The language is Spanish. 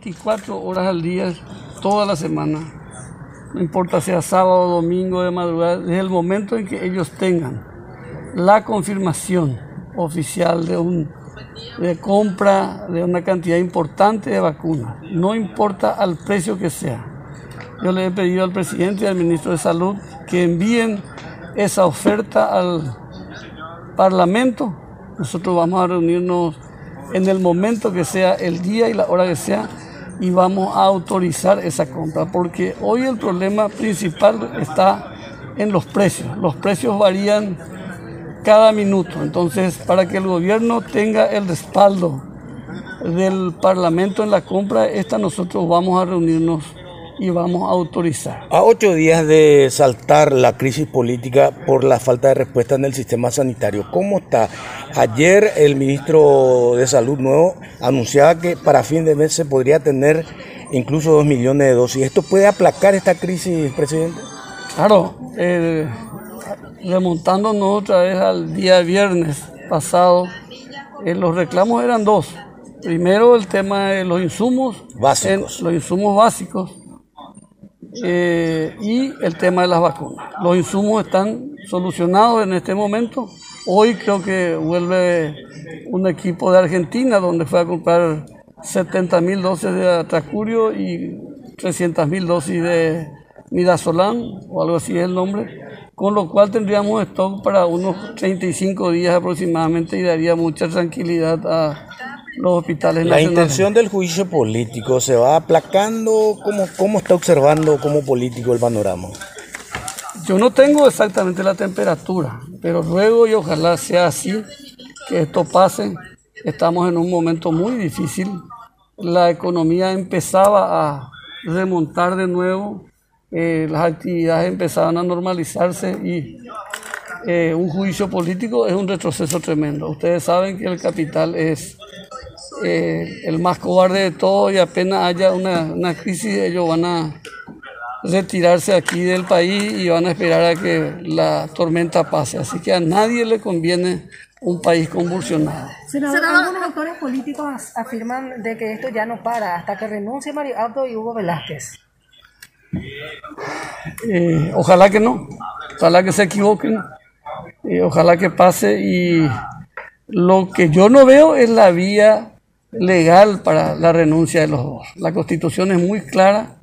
24 horas al día, toda la semana. No importa sea sábado, domingo, de madrugada, desde el momento en que ellos tengan la confirmación oficial de, un, de compra de una cantidad importante de vacunas, no importa al precio que sea. Yo le he pedido al presidente y al ministro de Salud que envíen esa oferta al Parlamento. Nosotros vamos a reunirnos en el momento que sea, el día y la hora que sea, y vamos a autorizar esa compra, porque hoy el problema principal está en los precios. Los precios varían cada minuto, entonces para que el gobierno tenga el respaldo del Parlamento en la compra, esta nosotros vamos a reunirnos y vamos a autorizar. A ocho días de saltar la crisis política por la falta de respuesta en el sistema sanitario, ¿cómo está? Ayer el ministro de Salud nuevo anunciaba que para fin de mes se podría tener incluso dos millones de dosis. ¿Esto puede aplacar esta crisis, presidente? Claro, eh, remontándonos otra vez al día viernes pasado, eh, los reclamos eran dos. Primero el tema de los insumos básicos. los insumos básicos eh, y el tema de las vacunas. Los insumos están solucionados en este momento. Hoy creo que vuelve un equipo de Argentina donde fue a comprar 70 mil dosis de atracurio y 300 mil dosis de midazolam o algo así es el nombre, con lo cual tendríamos stock para unos 35 días aproximadamente y daría mucha tranquilidad a los hospitales La intención del juicio político se va aplacando. ¿Cómo, ¿Cómo está observando como político el panorama? Yo no tengo exactamente la temperatura, pero ruego y ojalá sea así, que esto pase. Estamos en un momento muy difícil. La economía empezaba a remontar de nuevo, eh, las actividades empezaban a normalizarse y eh, un juicio político es un retroceso tremendo. Ustedes saben que el capital es eh, el más cobarde de todo y apenas haya una, una, crisis ellos van a retirarse aquí del país y van a esperar a que la tormenta pase. Así que a nadie le conviene un país convulsionado. Senador, algunos actores políticos afirman de que esto ya no para hasta que renuncie Mario Abdo y Hugo Velázquez. Eh, ojalá que no, ojalá que se equivoquen, eh, ojalá que pase y lo que yo no veo es la vía legal para la renuncia de los dos. La constitución es muy clara